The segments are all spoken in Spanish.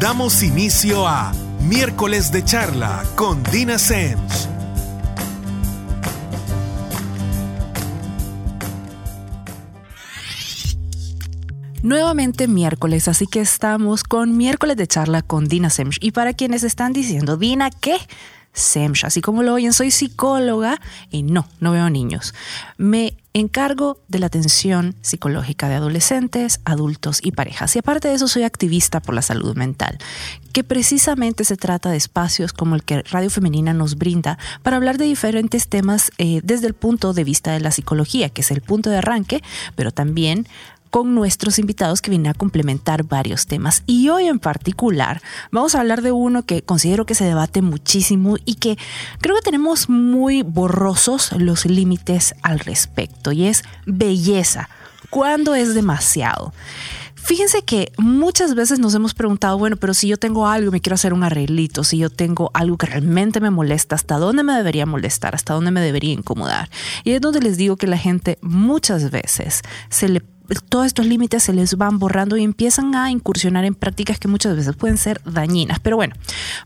Damos inicio a Miércoles de Charla con Dina Sens. Nuevamente miércoles, así que estamos con miércoles de charla con Dina Semch. Y para quienes están diciendo, Dina, ¿qué? Semch, así como lo oyen, soy psicóloga y no, no veo niños. Me encargo de la atención psicológica de adolescentes, adultos y parejas. Y aparte de eso, soy activista por la salud mental, que precisamente se trata de espacios como el que Radio Femenina nos brinda para hablar de diferentes temas eh, desde el punto de vista de la psicología, que es el punto de arranque, pero también con nuestros invitados que vienen a complementar varios temas. Y hoy en particular vamos a hablar de uno que considero que se debate muchísimo y que creo que tenemos muy borrosos los límites al respecto y es belleza. ¿Cuándo es demasiado? Fíjense que muchas veces nos hemos preguntado, bueno, pero si yo tengo algo me quiero hacer un arreglito, si yo tengo algo que realmente me molesta, ¿hasta dónde me debería molestar? ¿Hasta dónde me debería incomodar? Y es donde les digo que la gente muchas veces se le todos estos límites se les van borrando y empiezan a incursionar en prácticas que muchas veces pueden ser dañinas. Pero bueno,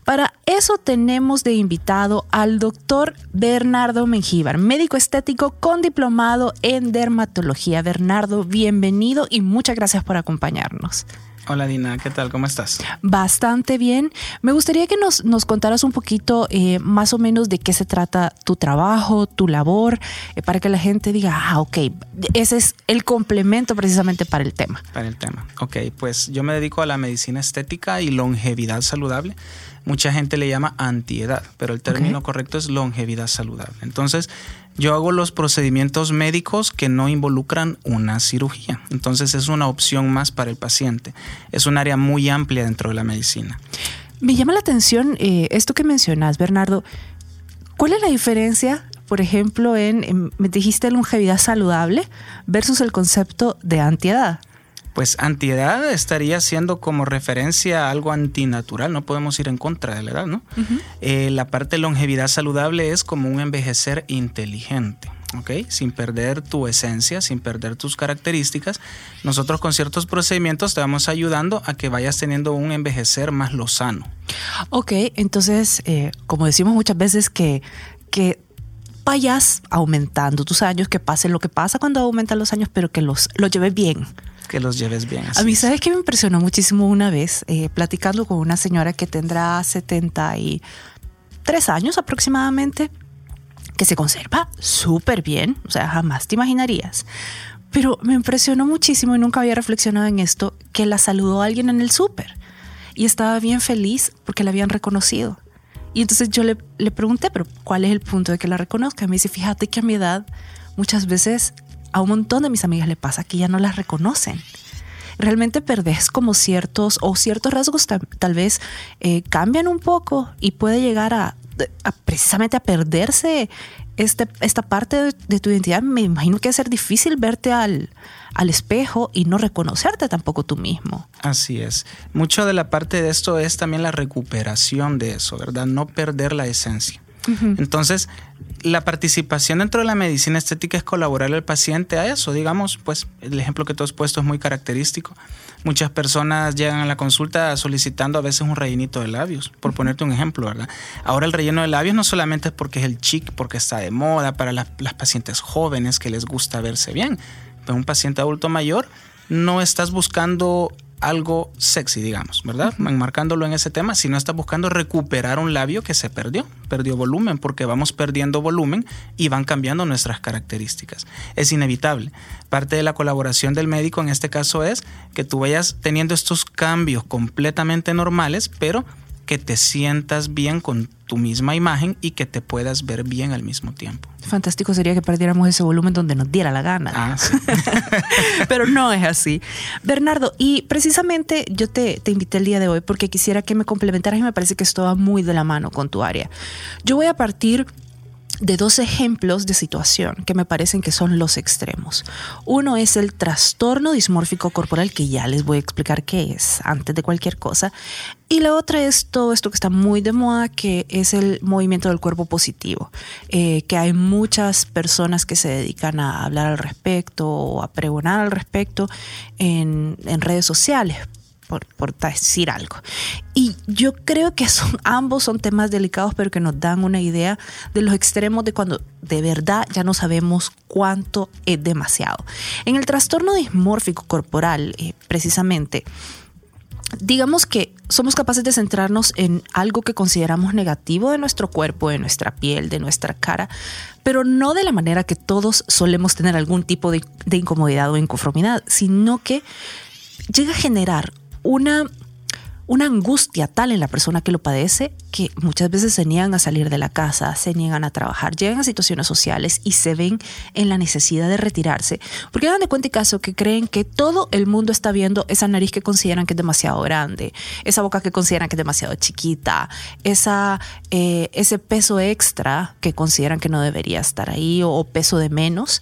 para eso tenemos de invitado al doctor Bernardo Mengíbar, médico estético con diplomado en dermatología. Bernardo, bienvenido y muchas gracias por acompañarnos. Hola Dina, ¿qué tal? ¿Cómo estás? Bastante bien. Me gustaría que nos, nos contaras un poquito eh, más o menos de qué se trata tu trabajo, tu labor, eh, para que la gente diga, ah, ok, ese es el complemento precisamente para el tema. Para el tema. Ok, pues yo me dedico a la medicina estética y longevidad saludable. Mucha gente le llama antiedad, pero el término correcto es longevidad saludable. Entonces, yo hago los procedimientos médicos que no involucran una cirugía. Entonces es una opción más para el paciente. Es un área muy amplia dentro de la medicina. Me llama la atención eh, esto que mencionas, Bernardo. ¿Cuál es la diferencia, por ejemplo, en, me dijiste longevidad saludable versus el concepto de antiedad? Pues antiedad estaría siendo como referencia a algo antinatural, no podemos ir en contra de la edad, ¿no? Eh, la parte de longevidad saludable es como un envejecer inteligente. ¿ok? Sin perder tu esencia, sin perder tus características. Nosotros con ciertos procedimientos te vamos ayudando a que vayas teniendo un envejecer más lozano. Ok, entonces, eh, como decimos muchas veces que, que vayas aumentando tus años, que pase lo que pasa cuando aumentan los años, pero que los, los lleves bien que los lleves bien. a mí, ¿sabes qué me impresionó muchísimo una vez? Eh, platicando con una señora que tendrá 73 años aproximadamente, que se conserva súper bien, o sea, jamás te imaginarías. Pero me impresionó muchísimo y nunca había reflexionado en esto, que la saludó alguien en el súper y estaba bien feliz porque la habían reconocido. Y entonces yo le, le pregunté, pero ¿cuál es el punto de que la reconozca? Me dice, fíjate que a mi edad muchas veces a un montón de mis amigas le pasa que ya no las reconocen. Realmente perdés como ciertos o ciertos rasgos tal, vez eh, cambian un poco y puede llegar a, precisamente a perderse este, esta parte de, tu identidad. Me imagino que va a ser difícil verte al, al espejo y no reconocerte tampoco tú mismo. Así es. Mucho de la parte de esto es también la recuperación de eso, ¿verdad? No perder la esencia. Entonces, la participación dentro de la medicina estética es colaborar al paciente a eso. Digamos, pues el ejemplo que tú has puesto es muy característico. Muchas personas llegan a la consulta solicitando a veces un rellenito de labios, por ponerte un ejemplo, ¿verdad? Ahora el relleno de labios no solamente es porque es el chic, porque está de moda para las, las pacientes jóvenes que les gusta verse bien, pero un paciente adulto mayor no estás buscando algo sexy, digamos, ¿verdad? Enmarcándolo en ese tema, si no estás buscando recuperar un labio que se perdió, perdió volumen, porque vamos perdiendo volumen y van cambiando nuestras características. Es inevitable. Parte de la colaboración del médico en este caso es que tú vayas teniendo estos cambios completamente normales, pero que te sientas bien con tu misma imagen y que te puedas ver bien al mismo tiempo. Fantástico sería que perdiéramos ese volumen donde nos diera la gana. Ah, Pero no es así. Bernardo, y precisamente yo te, te, invité el día de hoy porque quisiera que me complementaras y me parece que esto va muy de la mano con tu área. Yo voy a partir de dos ejemplos de situación que me parecen que son los extremos. Uno es el trastorno dismórfico corporal, que ya les voy a explicar qué es antes de cualquier cosa. Y la otra es todo esto que está muy de moda, que es el movimiento del cuerpo positivo, eh, que hay muchas personas que se dedican a hablar al respecto o a pregonar al respecto en, en redes sociales por, por, decir algo. Y yo creo que son, ambos son temas delicados, pero que nos dan una idea de los extremos de cuando de verdad ya no sabemos cuánto es demasiado. En el trastorno dismórfico corporal, eh, precisamente, digamos que somos capaces de centrarnos en algo que consideramos negativo de nuestro cuerpo, de nuestra piel, de nuestra cara, pero no de la manera que todos solemos tener algún tipo de, de incomodidad o inconformidad, sino que llega a generar una una angustia tal en la persona que lo padece que muchas veces se niegan a salir de la casa, se niegan a trabajar, llegan a situaciones sociales y se ven en la necesidad de retirarse, porque dan de cuenta y caso que creen que todo el mundo está viendo esa nariz que consideran que es demasiado grande, esa boca que consideran que es demasiado chiquita, esa, eh, ese peso extra que consideran que no debería estar ahí o, o peso de menos.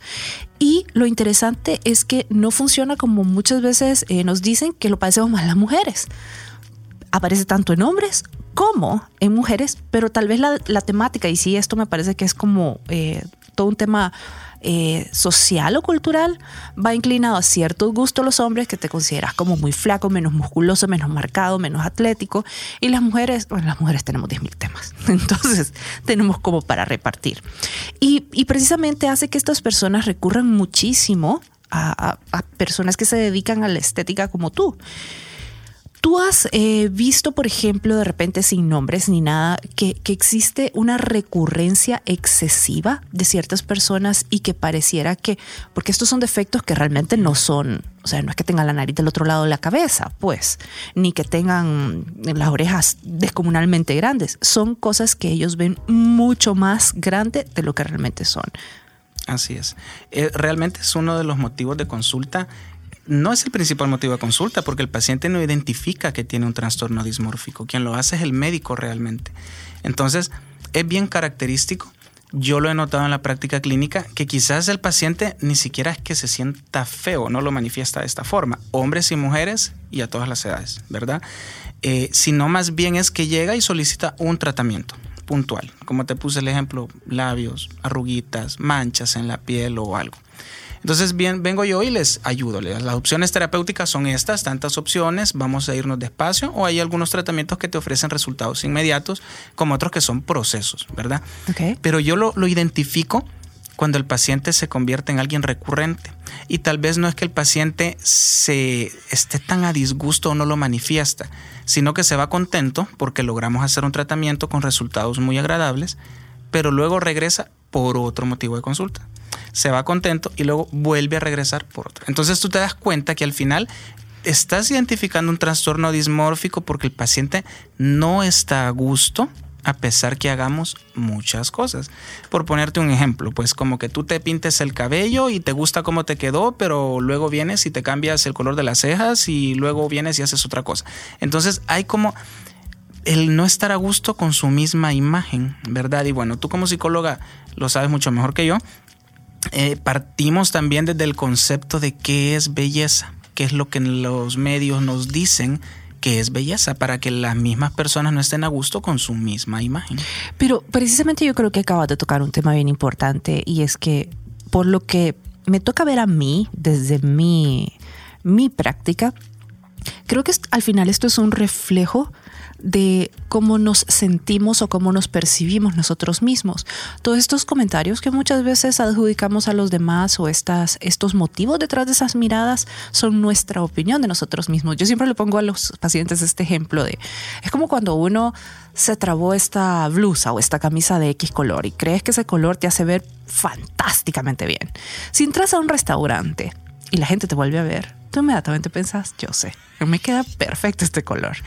Y lo interesante es que no funciona como muchas veces eh, nos dicen que lo padecemos más las mujeres. Aparece tanto en hombres como en mujeres, pero tal vez la, temática, y sí, esto me parece que es como eh, todo un tema eh, social o cultural, va inclinado a ciertos gustos los hombres que te consideras como muy flaco, menos musculoso, menos marcado, menos atlético, y las mujeres, bueno, las mujeres tenemos 10.000 temas, entonces tenemos como para repartir. Y, y precisamente hace que estas personas recurran muchísimo a, a personas que se dedican a la estética como tú. ¿Tú has eh, visto, por ejemplo, de repente sin nombres ni nada, que, existe una recurrencia excesiva de ciertas personas y que pareciera que, porque estos son defectos que realmente no son, o sea, no es que tengan la nariz del otro lado de la cabeza, pues, ni que tengan las orejas descomunalmente grandes, son cosas que ellos ven mucho más grande de lo que realmente son. Así es. Eh, realmente es uno de los motivos de consulta no es el principal motivo de consulta porque el paciente no identifica que tiene un trastorno dismórfico. Quien lo hace es el médico realmente. Entonces, es bien característico. Yo lo he notado en la práctica clínica que quizás el paciente ni siquiera es que se sienta feo, no lo manifiesta de esta forma. Hombres y mujeres y a todas las edades, ¿verdad? Eh, sino más bien es que llega y solicita un tratamiento puntual. Como te puse el ejemplo, labios, arruguitas, manchas en la piel o algo. Entonces, bien, vengo yo y les ayudo. Las opciones terapéuticas son estas, tantas opciones, vamos a irnos despacio, o hay algunos tratamientos que te ofrecen resultados inmediatos, como otros que son procesos, ¿verdad? Pero yo lo, lo identifico cuando el paciente se convierte en alguien recurrente. Y tal vez no es que el paciente se esté tan a disgusto o no lo manifiesta, sino que se va contento porque logramos hacer un tratamiento con resultados muy agradables, pero luego regresa por otro motivo de consulta se va contento y luego vuelve a regresar por otro. Entonces tú te das cuenta que al final estás identificando un trastorno dismórfico porque el paciente no está a gusto a pesar que hagamos muchas cosas. Por ponerte un ejemplo, pues como que tú te pintes el cabello y te gusta cómo te quedó, pero luego vienes y te cambias el color de las cejas y luego vienes y haces otra cosa. Entonces hay como el no estar a gusto con su misma imagen, ¿verdad? Y bueno, tú como psicóloga lo sabes mucho mejor que yo. Eh, partimos también desde el concepto de qué es belleza, qué es lo que los medios nos dicen que es belleza, para que las mismas personas no estén a gusto con su misma imagen. Pero precisamente yo creo que acabas de tocar un tema bien importante y es que por lo que me toca ver a mí desde mi, mi práctica, creo que al final esto es un reflejo de cómo nos sentimos o cómo nos percibimos nosotros mismos. Todos estos comentarios que muchas veces adjudicamos a los demás o estas, estos motivos detrás de esas miradas son nuestra opinión de nosotros mismos. Yo siempre le pongo a los pacientes este ejemplo de, es como cuando uno se trabó esta blusa o esta camisa de X color y crees que ese color te hace ver fantásticamente bien. Si entras a un restaurante y la gente te vuelve a ver, tú inmediatamente pensas, yo sé, me queda perfecto este color.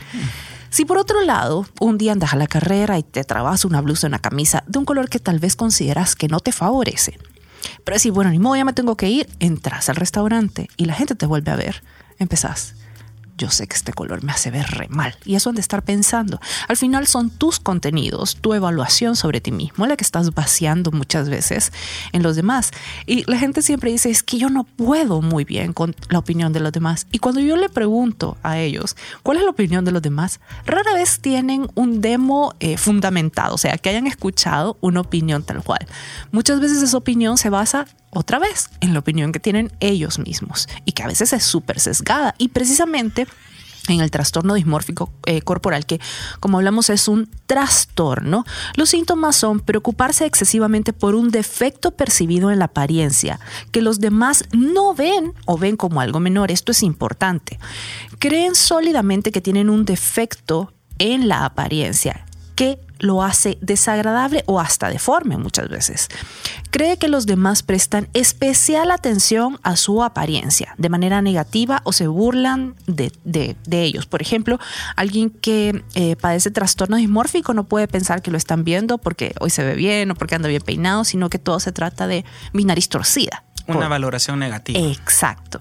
Si por otro lado, un día andas a la carrera y te trabas una blusa una camisa de un color que tal vez consideras que no te favorece, pero si, bueno, ni modo, ya me tengo que ir, entras al restaurante y la gente te vuelve a ver, empezás yo sé que este color me hace ver re mal. Y eso han de estar pensando. Al final son tus contenidos, tu evaluación sobre ti mismo, la que estás vaciando muchas veces en los demás. Y la gente siempre dice, es que yo no puedo muy bien con la opinión de los demás. Y cuando yo le pregunto a ellos, ¿cuál es la opinión de los demás? Rara vez tienen un demo eh, fundamentado, o sea, que hayan escuchado una opinión tal cual. Muchas veces esa opinión se basa otra vez en la opinión que tienen ellos mismos y que a veces es súper sesgada. Y precisamente en el trastorno dismórfico eh, corporal, que como hablamos es un trastorno, los síntomas son preocuparse excesivamente por un defecto percibido en la apariencia, que los demás no ven o ven como algo menor. Esto es importante. Creen sólidamente que tienen un defecto en la apariencia, que lo hace desagradable o hasta deforme muchas veces. Cree que los demás prestan especial atención a su apariencia de manera negativa o se burlan de, ellos. Por ejemplo, alguien que eh, padece trastorno dismórfico no puede pensar que lo están viendo porque hoy se ve bien o porque anda bien peinado, sino que todo se trata de mi nariz torcida. Una valoración negativa. Exacto.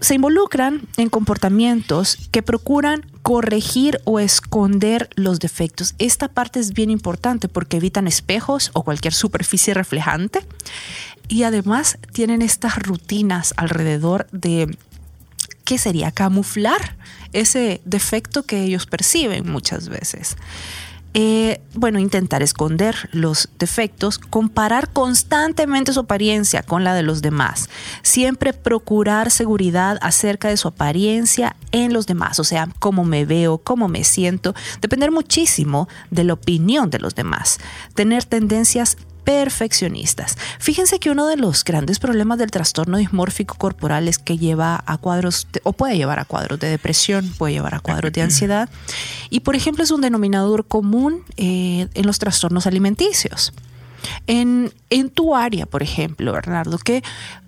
se involucran en comportamientos que procuran corregir o esconder los defectos. Esta parte es bien importante porque evitan espejos o cualquier superficie reflejante y además tienen estas rutinas alrededor de qué sería camuflar ese defecto que ellos perciben muchas veces. Eh, bueno, intentar esconder los defectos, comparar constantemente su apariencia con la de los demás, siempre procurar seguridad acerca de su apariencia en los demás, o sea, cómo me veo, cómo me siento, depender muchísimo de la opinión de los demás, tener tendencias perfeccionistas. Fíjense que uno de los grandes problemas del trastorno dismórfico corporal es que lleva a cuadros, o puede llevar a cuadros de depresión, puede llevar a cuadros de ansiedad, y por ejemplo es un denominador común eh, en los trastornos alimenticios. En, tu área, por ejemplo, Bernardo, que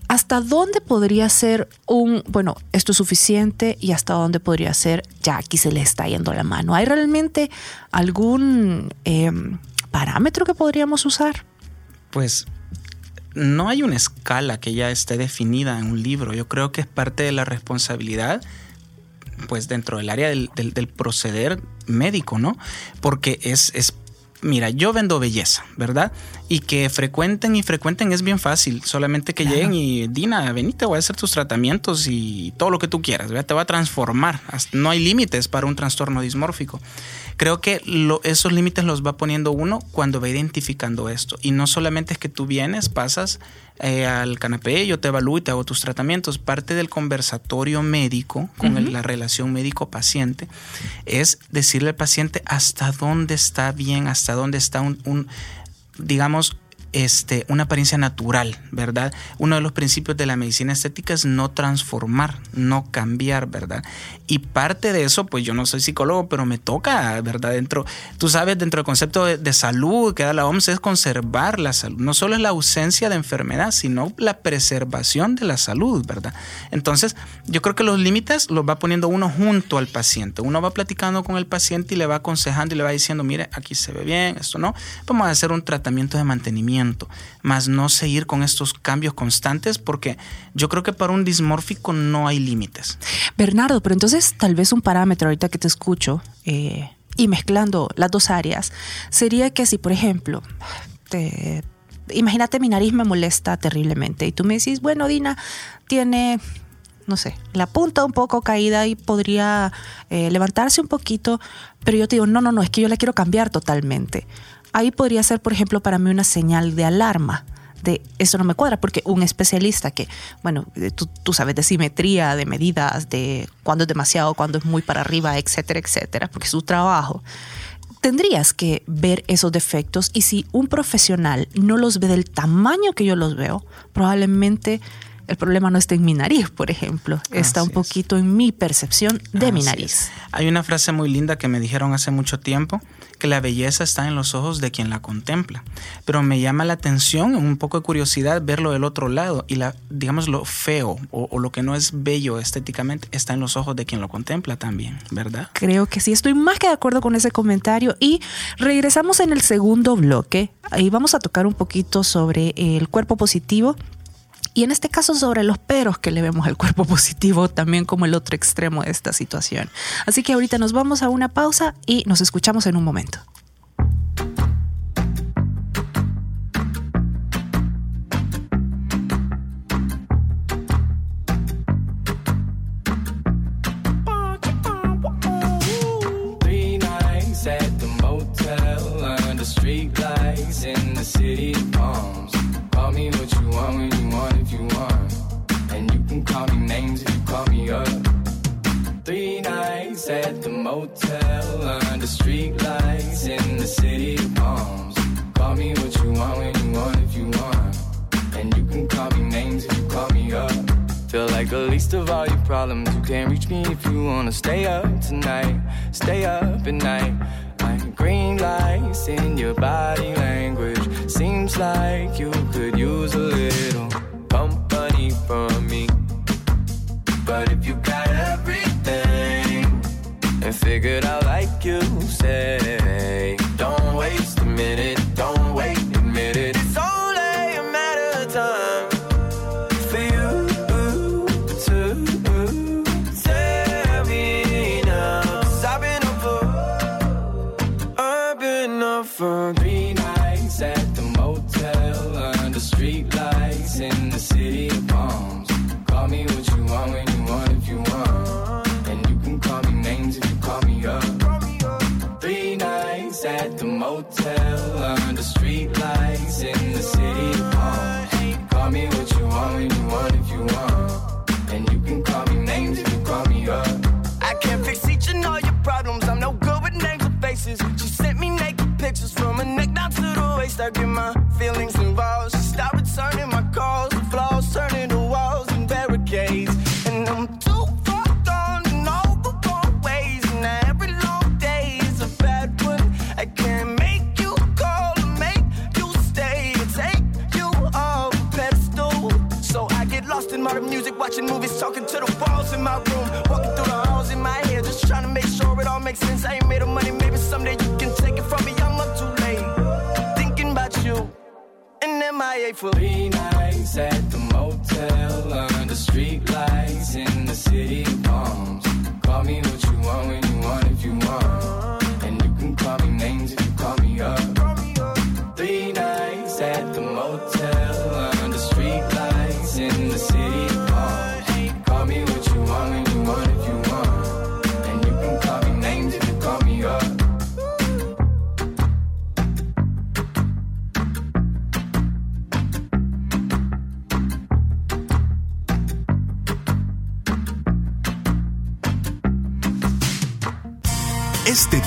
¿hasta dónde podría ser un, bueno, esto es suficiente y hasta dónde podría ser, ya aquí se le está yendo la mano? ¿Hay realmente algún em, parámetro que podríamos usar? Pues no hay una escala que ya esté definida en un libro. Yo creo que es parte de la responsabilidad, pues dentro del área del, proceder médico, ¿no? Porque es, es, mira, yo vendo belleza, ¿verdad? Y que frecuenten y frecuenten es bien fácil. Solamente que lleguen y, Dina, venite, voy a hacer tus tratamientos y todo lo que tú quieras, ¿verdad? Te va a transformar. No hay límites para un trastorno dismórfico creo que esos límites los va poniendo uno cuando va identificando esto. Y no solamente es que tú vienes, pasas eh, al canapé, yo te evalúo y te hago tus tratamientos. Parte del conversatorio médico con la relación médico-paciente es decirle al paciente hasta dónde está bien, hasta dónde está un digamos, este, una apariencia natural, ¿verdad? Uno de los principios de la medicina estética es no transformar, no cambiar, ¿verdad? Y parte de eso, pues yo no soy psicólogo, pero me toca, ¿verdad? Dentro, tú sabes, dentro del concepto de, salud que da la OMS es conservar la salud. No solo es la ausencia de enfermedad, sino la preservación de la salud, ¿verdad? Entonces, yo creo que los límites los va poniendo uno junto al paciente. Uno va platicando con el paciente y le va aconsejando y le va diciendo, mire, aquí se ve bien, esto no. Vamos a hacer un tratamiento de mantenimiento más no seguir con estos cambios constantes porque yo creo que para un dismórfico no hay límites. Bernardo, pero entonces tal vez un parámetro ahorita que te escucho eh, y mezclando las dos áreas sería que si, por ejemplo, imagínate mi nariz me molesta terriblemente y tú me decís, bueno, Dina, tiene no sé, la punta un poco caída y podría eh, levantarse un poquito, pero yo te digo, no, no, no, es que yo la quiero cambiar totalmente ahí podría ser, por ejemplo, para mí una señal de alarma de eso no me cuadra, porque un especialista que, bueno, tú, sabes de simetría, de medidas, de cuándo es demasiado, cuándo es muy para arriba, etcétera, etcétera, porque es su trabajo, tendrías que ver esos defectos y si un profesional no los ve del tamaño que yo los veo, probablemente el problema no está en mi nariz, por ejemplo, está un poquito en mi percepción de mi nariz. Hay una frase muy linda que me dijeron hace mucho tiempo, que la belleza está en los ojos de quien la contempla. Pero me llama la atención, un poco de curiosidad, verlo del otro lado y la, digamos, lo feo o, o lo que no es bello estéticamente está en los ojos de quien lo contempla también, ¿verdad? Creo que sí, estoy más que de acuerdo con ese comentario y regresamos en el segundo bloque. Ahí vamos a tocar un poquito sobre el cuerpo positivo y en este caso sobre los peros que le vemos al cuerpo positivo, también como el otro extremo de esta situación. Así que ahorita nos vamos a una pausa y nos escuchamos en un momento. At the motel under street lights in the city of palms. Call me what you want when you want if you want. And you can call me names if you call me up. Feel like the least of all your problems. You can't reach me if you wanna stay up tonight. Stay up at night. Like green lights in your body language. Seems like you could use a little company from me.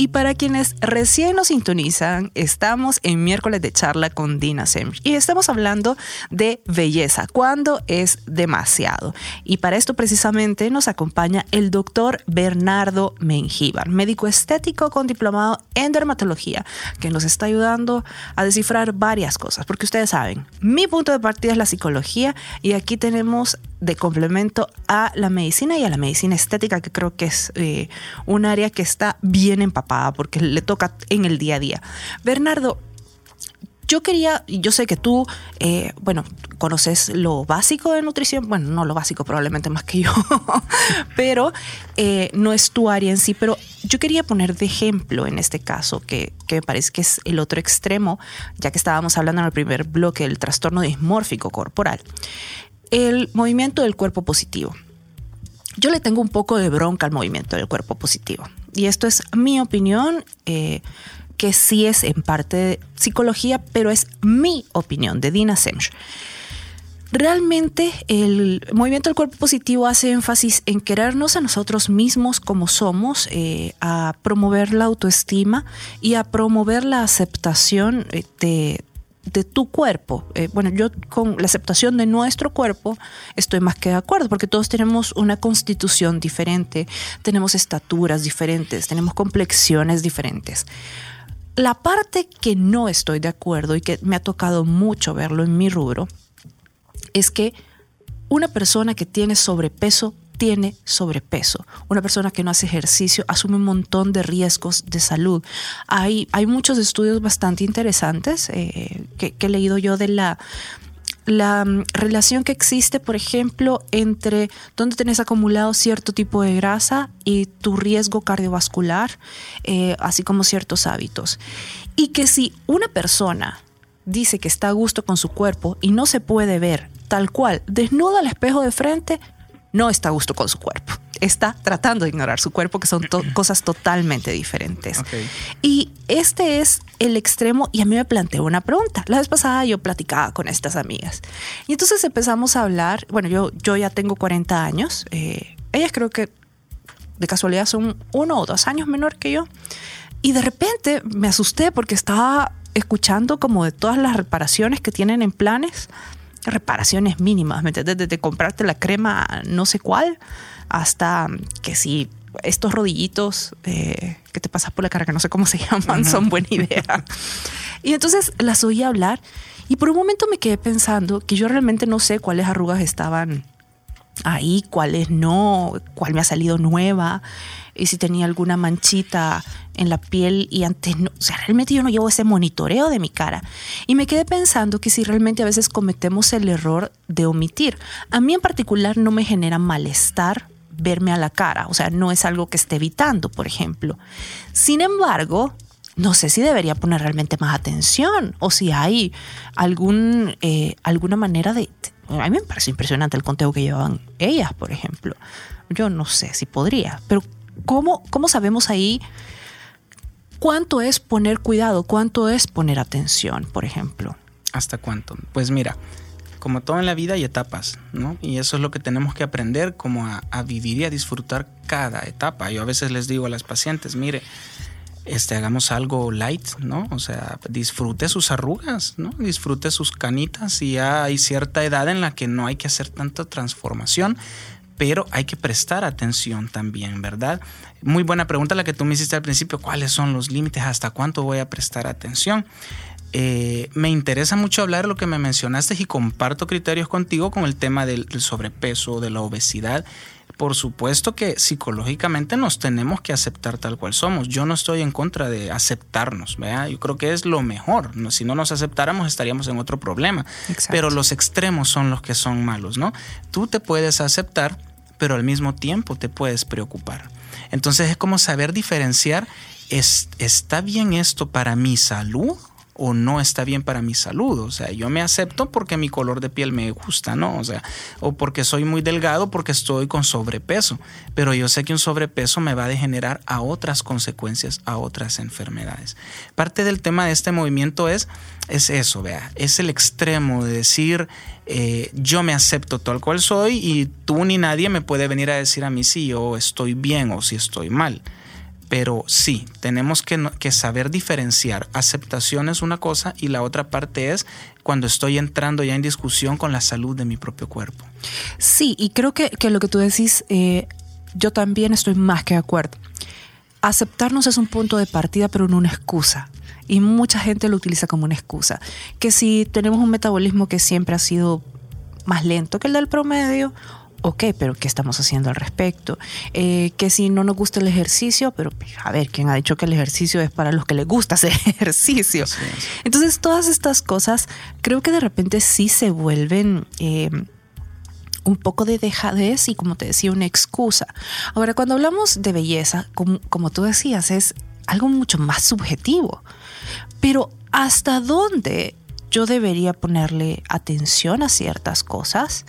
Y para quienes recién nos sintonizan, estamos en miércoles de charla con Dina Semch y estamos hablando de belleza, cuando es demasiado. Y para esto precisamente nos acompaña el doctor Bernardo Mengíbar, médico estético con diplomado en dermatología, que nos está ayudando a descifrar varias cosas, porque ustedes saben, mi punto de partida es la psicología y aquí tenemos de complemento a la medicina y a la medicina estética, que creo que es eh, un área que está bien empapada porque le toca en el día a día. Bernardo, yo quería, yo sé que tú, eh, bueno, conoces lo básico de nutrición, bueno, no lo básico probablemente más que yo, pero eh, no es tu área en sí, pero yo quería poner de ejemplo en este caso, que, que, me parece que es el otro extremo, ya que estábamos hablando en el primer bloque del trastorno dismórfico corporal, el movimiento del cuerpo positivo. Yo le tengo un poco de bronca al movimiento del cuerpo positivo. Y esto es mi opinión, eh, que sí es en parte de psicología, pero es mi opinión de Dina Semch. Realmente el movimiento del cuerpo positivo hace énfasis en querernos a nosotros mismos como somos, eh, a promover la autoestima y a promover la aceptación de, de tu cuerpo. Eh, bueno, yo con la aceptación de nuestro cuerpo estoy más que de acuerdo, porque todos tenemos una constitución diferente, tenemos estaturas diferentes, tenemos complexiones diferentes. La parte que no estoy de acuerdo y que me ha tocado mucho verlo en mi rubro es que una persona que tiene sobrepeso tiene sobrepeso. Una persona que no hace ejercicio asume un montón de riesgos de salud. Hay, hay muchos estudios bastante interesantes eh, que, he leído yo de la, la um, relación que existe, por ejemplo, entre donde tenés acumulado cierto tipo de grasa y tu riesgo cardiovascular, eh, así como ciertos hábitos. Y que si una persona dice que está a gusto con su cuerpo y no se puede ver tal cual, desnuda al espejo de frente, no está a gusto con su cuerpo. está tratando de ignorar su cuerpo, que son to- cosas totalmente diferentes. Y este es el extremo y a mí me planteó una pregunta. La vez pasada yo platicaba con estas amigas y entonces empezamos a hablar, bueno, yo, yo ya tengo 40 años, eh, ellas creo que de casualidad son uno o dos años menor que yo y de repente me asusté porque estaba escuchando como de todas las reparaciones que tienen en planes, reparaciones mínimas, ¿me entiendes? Desde comprarte la crema no sé cuál hasta que si estos rodillitos eh, que te pasas por la cara, que no sé cómo se llaman, son buena idea. y entonces las oí hablar y por un momento me quedé pensando que yo realmente no sé cuáles arrugas estaban ahí, cuáles no, cuál me ha salido nueva y si tenía alguna manchita en la piel y antes no, o sea, realmente yo no llevo ese monitoreo de mi cara. Y me quedé pensando que si realmente a veces cometemos el error de omitir. A mí en particular no me genera malestar verme a la cara, o sea, no es algo que esté evitando, por ejemplo. Sin embargo, no sé si debería poner realmente más atención o si hay algún, eh, alguna manera de... A mí me parece impresionante el conteo que llevaban ellas, por ejemplo. Yo no sé si podría, pero ¿cómo, cómo sabemos ahí cuánto es poner cuidado, cuánto es poner atención, por ejemplo? ¿Hasta cuánto? Pues mira, como todo en la vida hay etapas, ¿no? Y eso es lo que tenemos que aprender, como a, vivir y a disfrutar cada etapa. Yo a veces les digo a las pacientes, mire, este, hagamos algo light, ¿no? O sea, disfrute sus arrugas, ¿no? Disfrute sus canitas y ya hay cierta edad en la que no hay que hacer tanta transformación, pero hay que prestar atención también, ¿verdad? Muy buena pregunta la que tú me hiciste al principio, ¿cuáles son los límites? ¿Hasta cuánto voy a prestar atención? Eh, me interesa mucho hablar de lo que me mencionaste y comparto criterios contigo con el tema del, sobrepeso, de la obesidad. Por supuesto que psicológicamente nos tenemos que aceptar tal cual somos. Yo no estoy en contra de aceptarnos, ¿verdad? Yo creo que es lo mejor. Si no nos aceptáramos estaríamos en otro problema. Exacto. Pero los extremos son los que son malos, ¿no? Tú te puedes aceptar, pero al mismo tiempo te puedes preocupar. Entonces es como saber diferenciar, ¿es, ¿está bien esto para mi salud? O no está bien para mi salud. O sea, yo me acepto porque mi color de piel me gusta, ¿no? O sea, o porque soy muy delgado porque estoy con sobrepeso. Pero yo sé que un sobrepeso me va a degenerar a otras consecuencias, a otras enfermedades. Parte del tema de este movimiento es, es eso, vea, es el extremo de decir, eh, yo me acepto tal cual soy y tú ni nadie me puede venir a decir a mí si yo estoy bien o si estoy mal. Pero sí, tenemos que, saber diferenciar. Aceptación es una cosa y la otra parte es cuando estoy entrando ya en discusión con la salud de mi propio cuerpo. Sí, y creo que, que lo que tú decís, eh, yo también estoy más que de acuerdo. Aceptarnos es un punto de partida, pero no una excusa. Y mucha gente lo utiliza como una excusa. Que si tenemos un metabolismo que siempre ha sido más lento que el del promedio, ok, pero ¿qué estamos haciendo al respecto? Eh, que si no nos gusta el ejercicio, pero pues, a ver, ¿quién ha dicho que el ejercicio es para los que les gusta hacer ejercicio? Entonces, todas estas cosas creo que de repente sí se vuelven eh, un poco de dejadez y, como te decía, una excusa. Ahora, cuando hablamos de belleza, como, como tú decías, es algo mucho más subjetivo. Pero, ¿hasta dónde yo debería ponerle atención a ciertas cosas?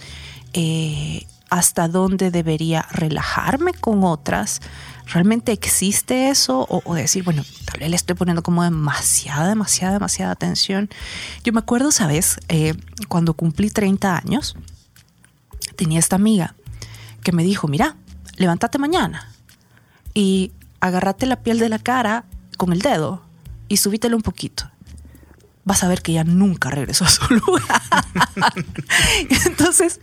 Eh, ¿Hasta dónde debería relajarme con otras? ¿Realmente existe eso? O, decir, bueno, tal vez le estoy poniendo como demasiada, demasiada, demasiada atención. Yo me acuerdo, ¿sabes? Eh, cuando cumplí 30 años, tenía esta amiga que me dijo, mira, levántate mañana y agárrate la piel de la cara con el dedo y subítelo un poquito. Vas a ver que ya nunca regresó a su lugar. Entonces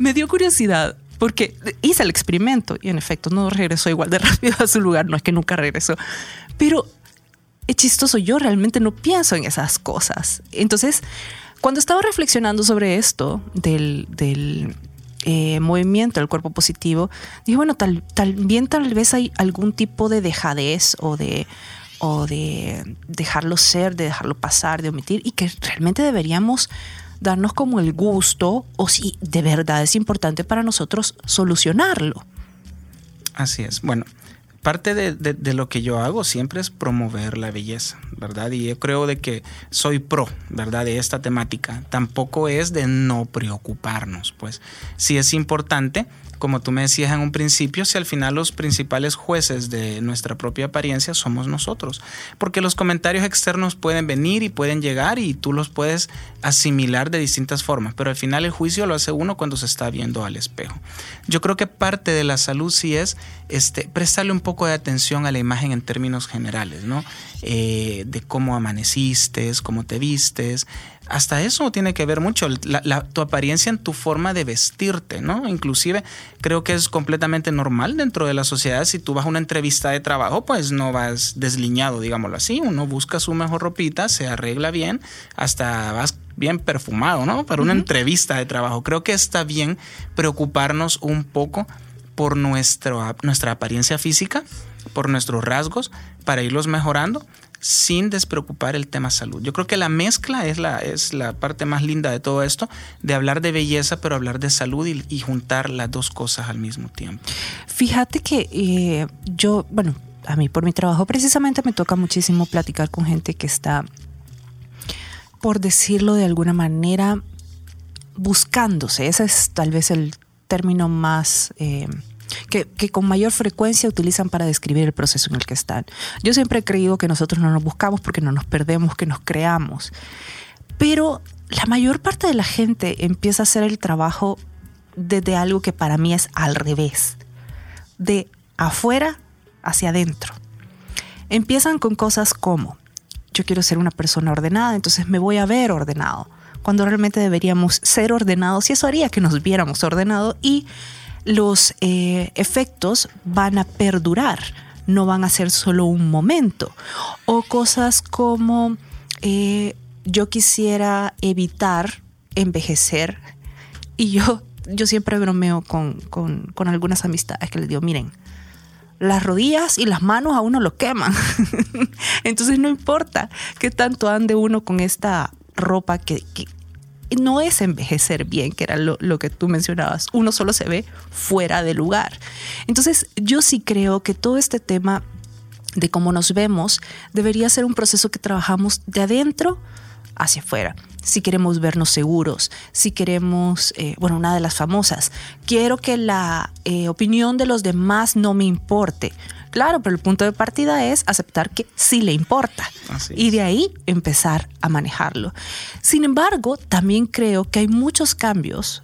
me dio curiosidad porque hice el experimento y en efecto no regresó igual de rápido a su lugar, no es que nunca regresó, pero es chistoso, yo realmente no pienso en esas cosas. Entonces, cuando estaba reflexionando sobre esto del, del eh, movimiento del cuerpo positivo, dije, bueno, tal, también tal vez hay algún tipo de dejadez o de, de dejarlo ser, de dejarlo pasar, de omitir, y que realmente deberíamos darnos como el gusto o si de verdad es importante para nosotros solucionarlo. Así es. Bueno, parte de, de, de, lo que yo hago siempre es promover la belleza, ¿verdad? Y yo creo de que soy pro, ¿verdad? De esta temática. Tampoco es de no preocuparnos, pues sí es importante como tú me decías en un principio, si al final los principales jueces de nuestra propia apariencia somos nosotros. Porque los comentarios externos pueden venir y pueden llegar y tú los puedes asimilar de distintas formas, pero al final el juicio lo hace uno cuando se está viendo al espejo. Yo creo que parte de la salud sí es este, prestarle un poco de atención a la imagen en términos generales, ¿no? Eh, de cómo amaneciste, cómo te vistes, hasta eso tiene que ver mucho, tu apariencia en tu forma de vestirte, ¿no? Inclusive creo que es completamente normal dentro de la sociedad, si tú vas a una entrevista de trabajo, pues no vas desliñado, digámoslo así, uno busca su mejor ropita, se arregla bien, hasta vas bien perfumado, ¿no? Para una entrevista de trabajo. Creo que está bien preocuparnos un poco por nuestro, nuestra apariencia física, por nuestros rasgos, para irlos mejorando sin despreocupar el tema salud. Yo creo que la mezcla es la, es la parte más linda de todo esto, de hablar de belleza, pero hablar de salud y, juntar las dos cosas al mismo tiempo. Fíjate que eh, yo, bueno, a mí por mi trabajo precisamente me toca muchísimo platicar con gente que está, por decirlo de alguna manera, buscándose. Ese es tal vez el término más... Eh, que, con mayor frecuencia utilizan para describir el proceso en el que están. Yo siempre he creído que nosotros no nos buscamos porque no nos perdemos, que nos creamos. Pero la mayor parte de la gente empieza a hacer el trabajo desde algo que para mí es al revés, de afuera hacia adentro. Empiezan con cosas como, yo quiero ser una persona ordenada, entonces me voy a ver ordenado, cuando realmente deberíamos ser ordenados y eso haría que nos viéramos ordenado y los eh, efectos van a perdurar, no van a ser solo un momento. O cosas como eh, yo quisiera evitar envejecer y yo, yo siempre bromeo con, con algunas amistades que les digo, miren, las rodillas y las manos a uno lo queman. Entonces no importa qué tanto ande uno con esta ropa que, no es envejecer bien, que era lo, que tú mencionabas. Uno solo se ve fuera de lugar. Entonces, yo sí creo que todo este tema de cómo nos vemos debería ser un proceso que trabajamos de adentro hacia afuera. Si queremos vernos seguros, si queremos, eh, bueno, una de las famosas, quiero que la eh, opinión de los demás no me importe. Claro, pero el punto de partida es aceptar que sí le importa y de ahí empezar a manejarlo. Sin embargo, también creo que hay muchos cambios,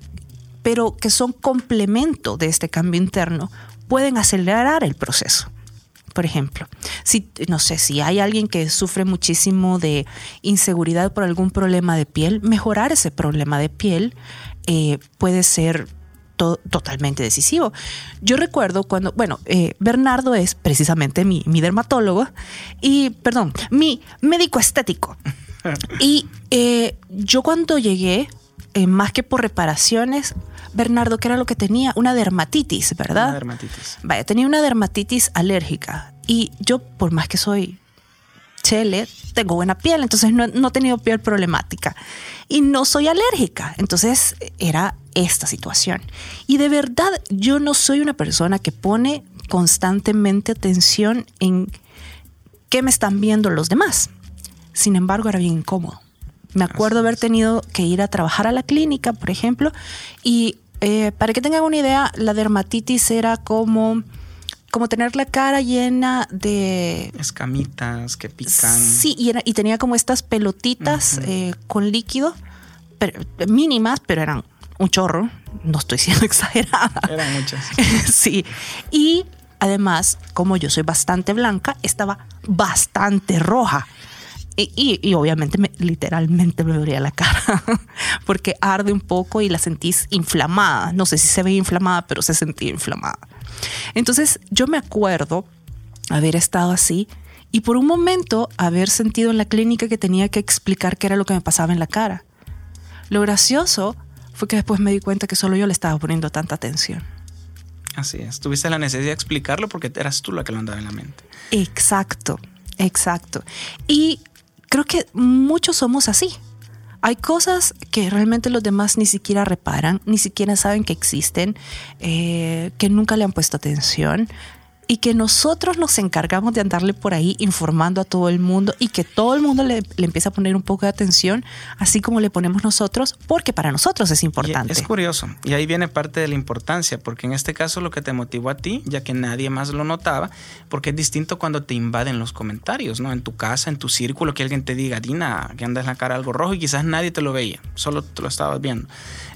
pero que son complemento de este cambio interno, pueden acelerar el proceso. Por ejemplo, si no sé si hay alguien que sufre muchísimo de inseguridad por algún problema de piel, mejorar ese problema de piel eh, puede ser totalmente decisivo. Yo recuerdo cuando, bueno, eh, Bernardo es precisamente mi, dermatólogo y, perdón, mi médico estético. y eh, yo cuando llegué, eh, más que por reparaciones, Bernardo, ¿qué era lo que tenía? Una dermatitis, ¿verdad? Una dermatitis. Vaya, tenía una dermatitis alérgica. Y yo, por más que soy chele, tengo buena piel, entonces no, no he tenido piel problemática. Y no soy alérgica. Entonces era esta situación. Y de verdad, yo no soy una persona que pone constantemente atención en qué me están viendo los demás. Sin embargo, era bien incómodo. Me acuerdo haber tenido que ir a trabajar a la clínica, por ejemplo, y eh, para que tengan una idea, la dermatitis era como, como tener la cara llena de... Escamitas que pican. Sí, y, y tenía como estas pelotitas eh, con líquido, mínimas, pero eran un chorro, no estoy siendo exagerada. Eran muchas. sí. Y además, como yo soy bastante blanca, estaba bastante roja. Y, obviamente me, literalmente me dolía la cara porque arde un poco y la sentís inflamada. No sé si se ve inflamada, pero se sentía inflamada. Entonces yo me acuerdo haber estado así y por un momento haber sentido en la clínica que tenía que explicar qué era lo que me pasaba en la cara. Lo gracioso fue que después me di cuenta que solo yo le estaba poniendo tanta atención. Así es, tuviste la necesidad de explicarlo porque eras tú la que lo andaba en la mente. Exacto, exacto. Y creo que muchos somos así. Hay cosas que realmente los demás ni siquiera reparan, ni siquiera saben que existen, eh, que nunca le han puesto atención. Y que nosotros nos encargamos de andarle por ahí informando a todo el mundo y que todo el mundo le, le empiece a poner un poco de atención, así como le ponemos nosotros, porque para nosotros es Y importante. Es curioso, y ahí viene parte de la importancia, porque en este caso lo que te motivó a ti, ya que nadie más lo notaba, porque es distinto cuando te invaden los comentarios, ¿no? En tu casa, en tu círculo, que alguien te diga, Dina, que andas en la cara algo rojo y quizás nadie te lo veía, solo te lo estabas viendo.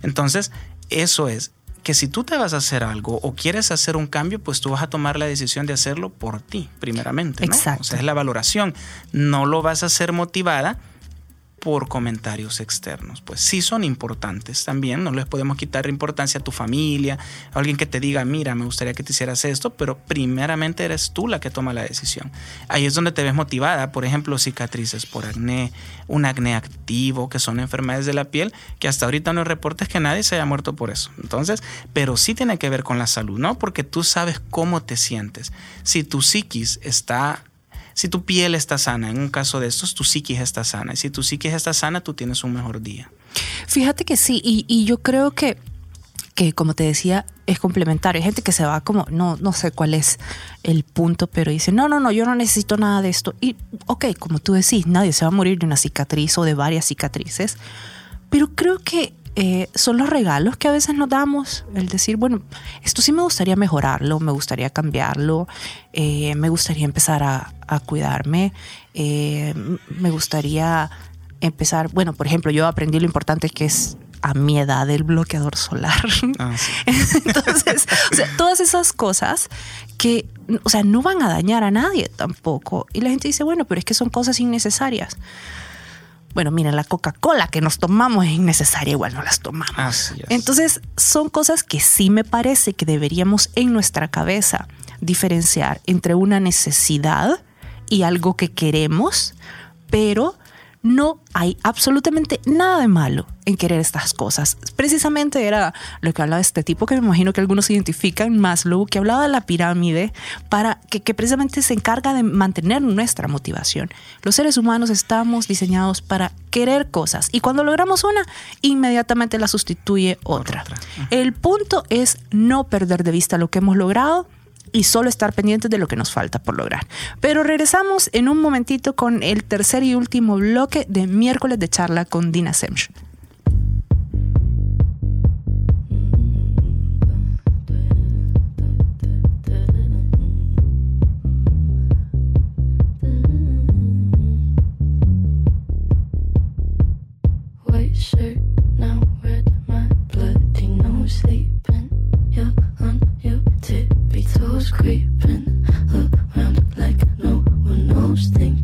Entonces, eso es que si tú te vas a hacer algo o quieres hacer un cambio, pues tú vas a tomar la decisión de hacerlo por ti, primeramente. ¿no? Exacto. O sea, es la valoración. No lo vas a hacer motivada por comentarios externos. Pues sí son importantes también, no les podemos quitar importancia a tu familia, a alguien que te diga, mira, me gustaría que te hicieras esto, pero primeramente eres tú la que toma la decisión. Ahí es donde te ves motivada, por ejemplo, cicatrices por acné, un acné activo, que son enfermedades de la piel, que hasta ahorita no hay reportes que nadie se haya muerto por eso. Entonces, pero sí tiene que ver con la salud, ¿no? Porque tú sabes cómo te sientes. Si tu psiquis está si tu piel está sana, en un caso de estos, tu psiquis está sana. Y si tu psiquis está sana, tú tienes un mejor día. Fíjate que sí, y, y yo creo que, que, como te decía, es complementario. Hay gente que se va como, no, no sé cuál es el punto, pero dice, no, no, no, yo no necesito nada de esto. Y, ok, como tú decís, nadie se va a morir de una cicatriz o de varias cicatrices, pero creo que eh, son los regalos que a veces nos damos, el decir, bueno, esto sí me gustaría mejorarlo, me gustaría cambiarlo, eh, me gustaría empezar a, a cuidarme, eh, me gustaría empezar, bueno, por ejemplo, yo aprendí lo importante que es a mi edad el bloqueador solar. Ah, sí. Entonces, o sea, todas esas cosas que, o sea, no van a dañar a nadie tampoco. Y la gente dice, bueno, pero es que son cosas innecesarias. Bueno, mira, la Coca-Cola que nos tomamos es innecesaria, igual no las tomamos. Así es. Entonces, son cosas que sí me parece que deberíamos en nuestra cabeza diferenciar entre una necesidad y algo que queremos, pero no hay absolutamente nada de malo en querer estas cosas. Precisamente era lo que hablaba este tipo, que me imagino que algunos identifican, Maslow, que hablaba de la pirámide, para que, que precisamente se encarga de mantener nuestra motivación. Los seres humanos estamos diseñados para querer cosas y cuando logramos una, inmediatamente la sustituye otra. otra. El punto es no perder de vista lo que hemos logrado y solo estar pendientes de lo que nos falta por lograr. Pero regresamos en un momentito con el tercer y último bloque de miércoles de charla con Dina Semch. Creeping around like no one knows. Think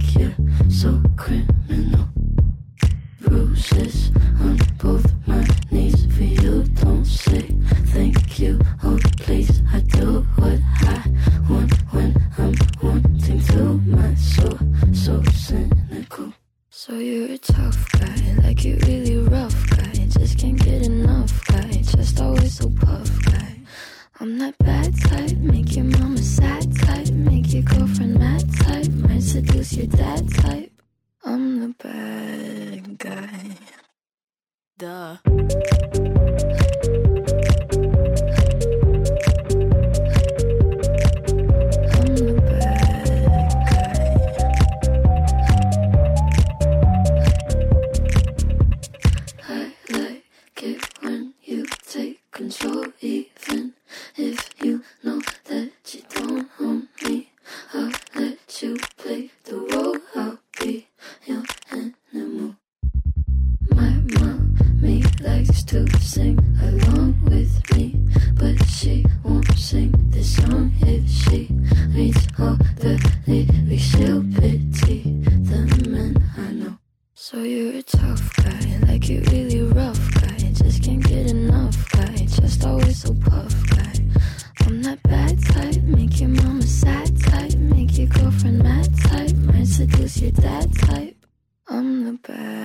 I'm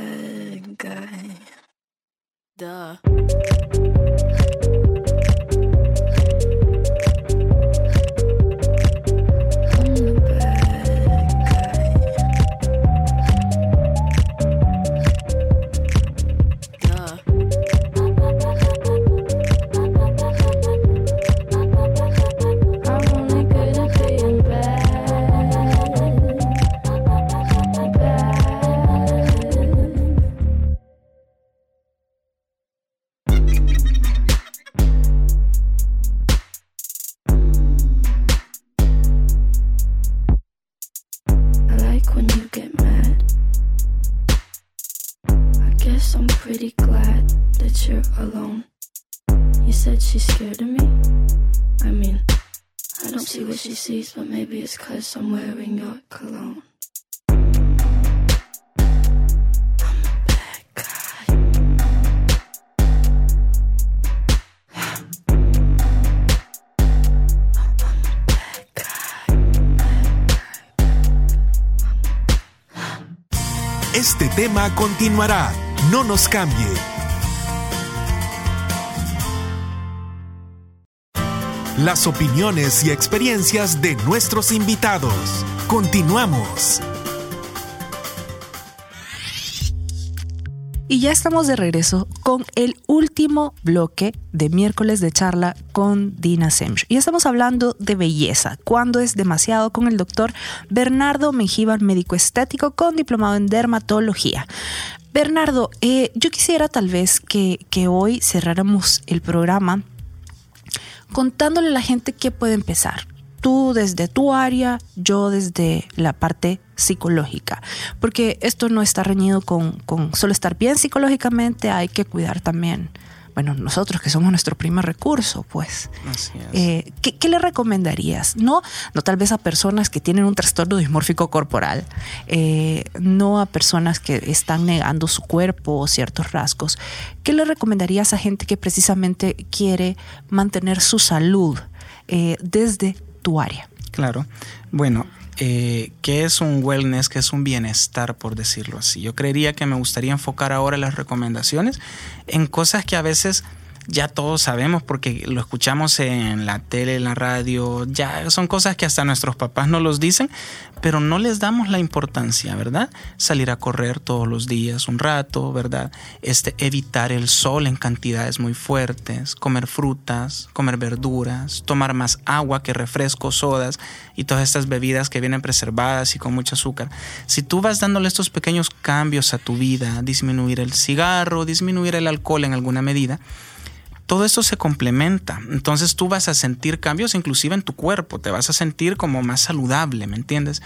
cause I'm wearing your cologne. Este tema continuará. No nos cambie. Las opiniones y experiencias de nuestros invitados. Continuamos. Y ya estamos de regreso con el último bloque de miércoles de charla con Dina Semch. Y estamos hablando de belleza, cuando es demasiado, con el doctor Bernardo Mengíbar, médico estético con diplomado en dermatología. Bernardo, eh, yo quisiera tal vez que, que hoy cerráramos el programa contándole a la gente qué puede empezar. Tú desde tu área, yo desde la parte psicológica, porque esto no está reñido con, con solo estar bien psicológicamente, hay que cuidar también, bueno, nosotros que somos nuestro primer recurso, pues. Así es. Eh, ¿qué, qué le recomendarías? No, no tal vez a personas que tienen un trastorno dismórfico corporal, eh, no a personas que están negando su cuerpo o ciertos rasgos. ¿Qué le recomendarías a gente que precisamente quiere mantener su salud eh, desde tu área? Claro. Bueno, eh, ¿qué es un wellness? ¿Qué es un bienestar, por decirlo así? Yo creería que me gustaría enfocar ahora las recomendaciones en cosas que a veces ya todos sabemos porque lo escuchamos en la tele, en la radio, ya son cosas que hasta nuestros papás no los dicen, pero no les damos la importancia, ¿verdad? Salir a correr todos los días un rato, ¿verdad? Este, evitar el sol en cantidades muy fuertes, comer frutas, comer verduras, tomar más agua que refrescos, sodas y todas estas bebidas que vienen preservadas y con mucho azúcar. Si tú vas dándole estos pequeños cambios a tu vida, disminuir el cigarro, disminuir el alcohol en alguna medida, todo esto se complementa. Entonces tú vas a sentir cambios inclusive en tu cuerpo, te vas a sentir como más saludable, ¿me entiendes?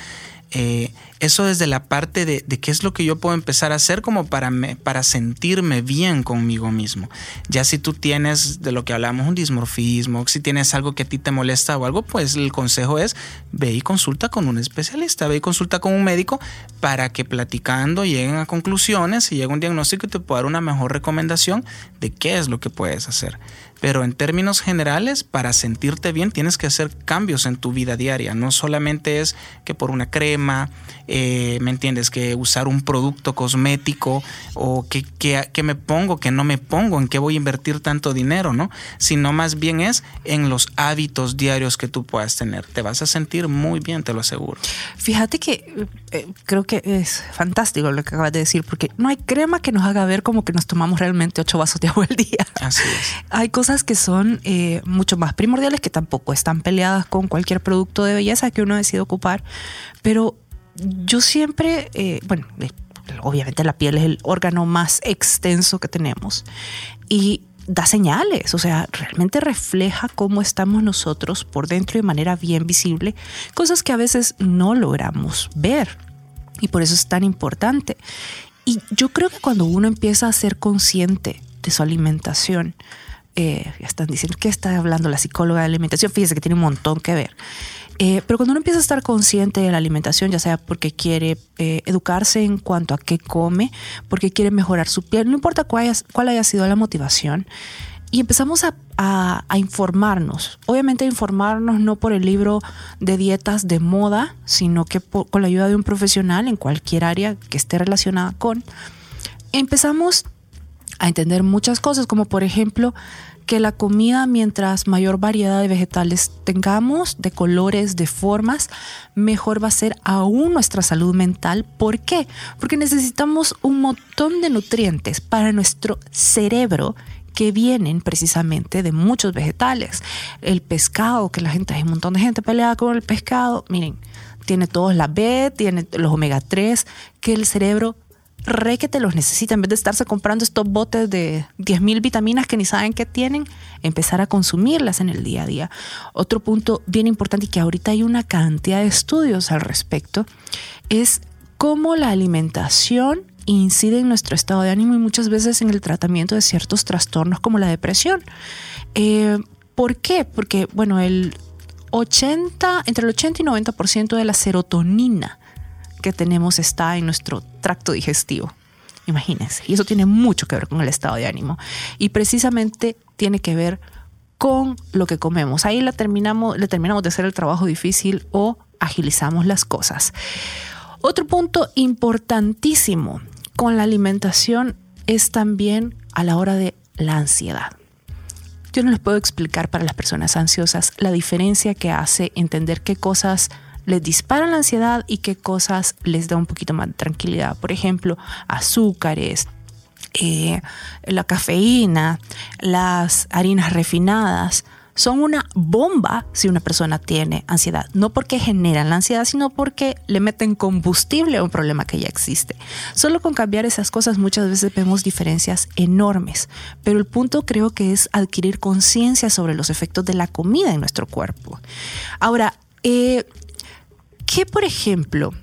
Eh, eso desde la parte de, qué es lo que yo puedo empezar a hacer como para, para sentirme bien conmigo mismo. Ya si tú tienes de lo que hablamos un dismorfismo, si tienes algo que a ti te molesta o algo, pues el consejo es ve y consulta con un especialista, ve y consulta con un médico para que platicando lleguen a conclusiones y llegue un diagnóstico y te pueda dar una mejor recomendación de qué es lo que puedes hacer. Pero en términos generales, para sentirte bien tienes que hacer cambios en tu vida diaria. No solamente es que por una crema, eh, ¿me entiendes? Que usar un producto cosmético o que, que, que, me pongo, que no me pongo, en qué voy a invertir tanto dinero, ¿no? Sino más bien es en los hábitos diarios que tú puedas tener. Te vas a sentir muy bien, te lo aseguro. Fíjate que eh, creo que es fantástico lo que acabas de decir, porque no hay crema que nos haga ver como que nos tomamos realmente ocho vasos de agua al día. Así es. Hay cosas que son eh, mucho más primordiales, que tampoco están peleadas con cualquier producto de belleza que uno decide ocupar, pero yo siempre, eh, bueno, obviamente la piel es el órgano más extenso que tenemos y da señales, o sea, realmente refleja cómo estamos nosotros por dentro de manera bien visible, cosas que a veces no logramos ver y por eso es tan importante. Y yo creo que cuando uno empieza a ser consciente de su alimentación, eh, ya están diciendo que está hablando la psicóloga de alimentación, fíjese que tiene un montón que ver. Eh, pero cuando uno empieza a estar consciente de la alimentación, ya sea porque quiere eh, educarse en cuanto a qué come, porque quiere mejorar su piel, no importa cuál haya, cuál sido la motivación, y empezamos a, informarnos. Obviamente informarnos no por el libro de dietas de moda, sino que con la ayuda de un profesional en cualquier área que esté relacionada con. Empezamos a entender muchas cosas, como por ejemplo que la comida, mientras mayor variedad de vegetales tengamos, de colores, de formas, mejor va a ser aún nuestra salud mental. ¿Por qué? Porque necesitamos un montón de nutrientes para nuestro cerebro que vienen precisamente de muchos vegetales. El pescado, que la gente, hay un montón de gente peleada con el pescado, miren, tiene todos la B, tiene los omega 3, que el cerebro re que te los necesita, en vez de estarse comprando estos botes de 10.000 vitaminas que ni saben qué tienen, empezar a consumirlas en el día a día. Otro punto bien importante y que ahorita hay una cantidad de estudios al respecto es cómo la alimentación incide en nuestro estado de ánimo y muchas veces en el tratamiento de ciertos trastornos como la depresión. Eh, ¿Por qué? Porque, bueno, el 80, entre el 80 y 90% de la serotonina que tenemos está en nuestro tracto digestivo. Imagínense. Y eso tiene mucho que ver con el estado de ánimo. Y precisamente tiene que ver con lo que comemos. Ahí la terminamos, le terminamos de hacer el trabajo difícil o agilizamos las cosas. Otro punto importantísimo con la alimentación es también a la hora de la ansiedad. Yo no les puedo explicar para las personas ansiosas la diferencia que hace entender qué cosas les disparan la ansiedad y qué cosas les da un poquito más de tranquilidad. Por ejemplo, azúcares, eh, la cafeína, las harinas refinadas, son una bomba si una persona tiene ansiedad. No porque generan la ansiedad, sino porque le meten combustible a un problema que ya existe. Solo con cambiar esas cosas muchas veces vemos diferencias enormes. Pero el punto creo que es adquirir conciencia sobre los efectos de la comida en nuestro cuerpo. Ahora, eh, ¿qué por ejemplo?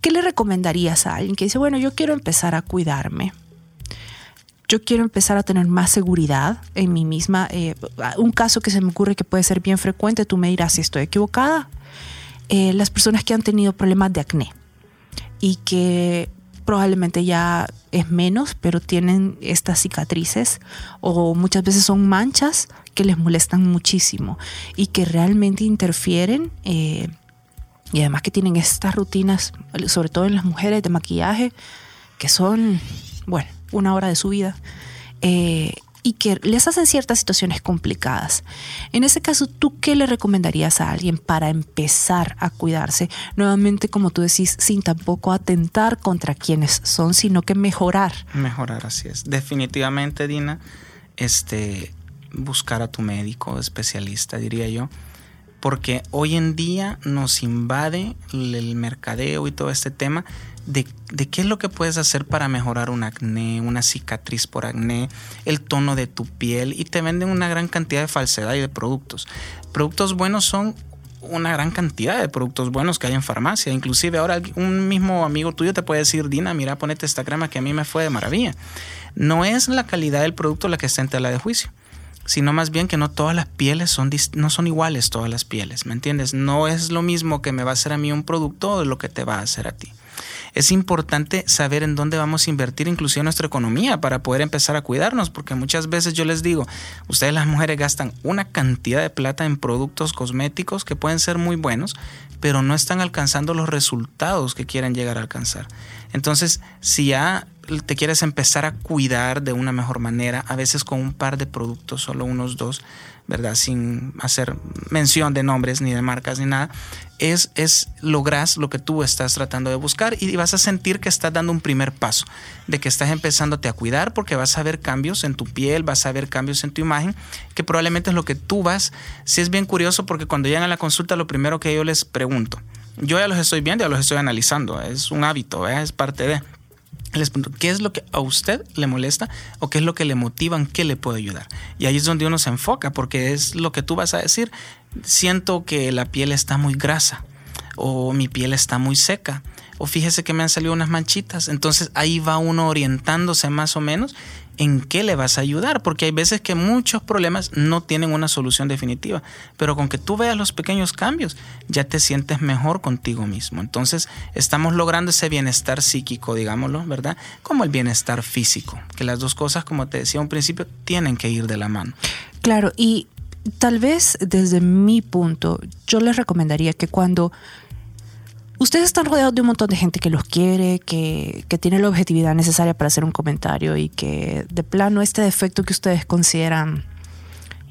¿Qué le recomendarías a alguien que dice, bueno, yo quiero empezar a cuidarme? yo quiero empezar a tener más seguridad en mí misma. Eh, un caso que se me ocurre que puede ser bien frecuente, tú me dirás si estoy equivocada, eh, las personas que han tenido problemas de acné y que probablemente ya es menos, pero tienen estas cicatrices o muchas veces son manchas que les molestan muchísimo y que realmente interfieren. Eh, y además que tienen estas rutinas, sobre todo en las mujeres de maquillaje, que son, bueno, una hora de su vida. Eh, y que les hacen ciertas situaciones complicadas. En ese caso, ¿tú qué le recomendarías a alguien para empezar a cuidarse? Nuevamente, como tú decís, sin tampoco atentar contra quienes son, sino que mejorar. Mejorar, así es. Definitivamente, Dina, este, buscar a tu médico especialista, diría yo, porque hoy en día nos invade el mercadeo y todo este tema de, qué es lo que puedes hacer para mejorar un acné, una cicatriz por acné, el tono de tu piel y te venden una gran cantidad de falsedad y de productos. Productos buenos son una gran cantidad de productos buenos que hay en farmacia. Inclusive ahora un mismo amigo tuyo te puede decir, Dina, mira, ponete esta crema que a mí me fue de maravilla. No es la calidad del producto la que está en tela de juicio sino más bien que no todas las pieles son, no son iguales todas las pieles, ¿me entiendes? No es lo mismo que me va a hacer a mí un producto de lo que te va a hacer a ti es importante saber en dónde vamos a invertir inclusive nuestra economía para poder empezar a cuidarnos, porque muchas veces yo les digo, ustedes las mujeres gastan una cantidad de plata en productos cosméticos que pueden ser muy buenos, pero no están alcanzando los resultados que quieren llegar a alcanzar. Entonces, si ya te quieres empezar a cuidar de una mejor manera, a veces con un par de productos, solo unos dos, ¿verdad? Sin hacer mención de nombres ni de marcas ni nada, es, es logras lo que tú estás tratando de buscar y vas a sentir que estás dando un primer paso, de que estás empezándote a cuidar porque vas a ver cambios en tu piel, vas a ver cambios en tu imagen, que probablemente es lo que tú vas. Si es bien curioso porque cuando llegan a la consulta lo primero que yo les pregunto, yo ya los estoy viendo, ya los estoy analizando, es un hábito, es parte de les pregunto, ¿qué es lo que a usted le molesta o qué es lo que le motiva, en qué le puede ayudar? Y ahí es donde uno se enfoca, porque es lo que tú vas a decir. Siento que la piel está muy grasa o mi piel está muy seca o fíjese que me han salido unas manchitas. Entonces ahí va uno orientándose más o menos en qué le vas a ayudar, porque hay veces que muchos problemas no tienen una solución definitiva, pero con que tú veas los pequeños cambios, ya te sientes mejor contigo mismo. Entonces, estamos logrando ese bienestar psíquico, digámoslo, ¿verdad? Como el bienestar físico, que las dos cosas, como te decía un principio, tienen que ir de la mano. Claro, y tal vez desde mi punto, yo les recomendaría que cuando Ustedes están rodeados de un montón de gente que los quiere, que, tiene la objetividad necesaria para hacer un comentario y que de plano este defecto que ustedes consideran,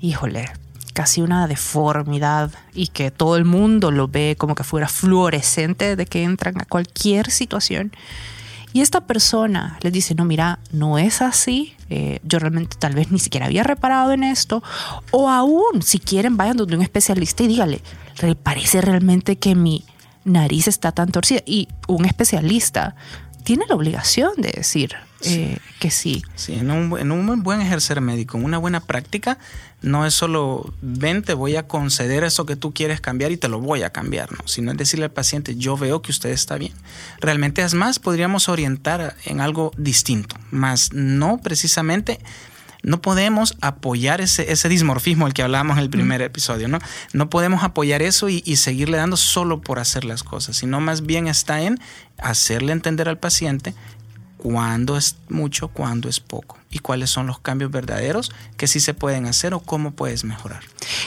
híjole, casi una deformidad y que todo el mundo lo ve como que fuera fluorescente de que entran a cualquier situación. Y esta persona les dice, no, mira, no es así, eh, yo realmente tal vez ni siquiera había reparado en esto, o aún, si quieren, vayan donde un especialista y dígale, ¿parece realmente que mi nariz está tan torcida? Y un especialista tiene la obligación de decir eh, que sí. Sí, en un, en un buen ejercer médico, en una buena práctica, no es solo ven, te voy a conceder eso que tú quieres cambiar y te lo voy a cambiar, ¿no? Sino es decirle al paciente, yo veo que usted está bien. Realmente, es más, podríamos orientar en algo distinto, más no precisamente no podemos apoyar ese, ese dismorfismo del que hablábamos en el primer episodio, ¿no? No podemos apoyar eso y, y, seguirle dando solo por hacer las cosas, sino más bien está en hacerle entender al paciente cuándo es mucho, cuándo es poco y cuáles son los cambios verdaderos que sí se pueden hacer o cómo puedes mejorar.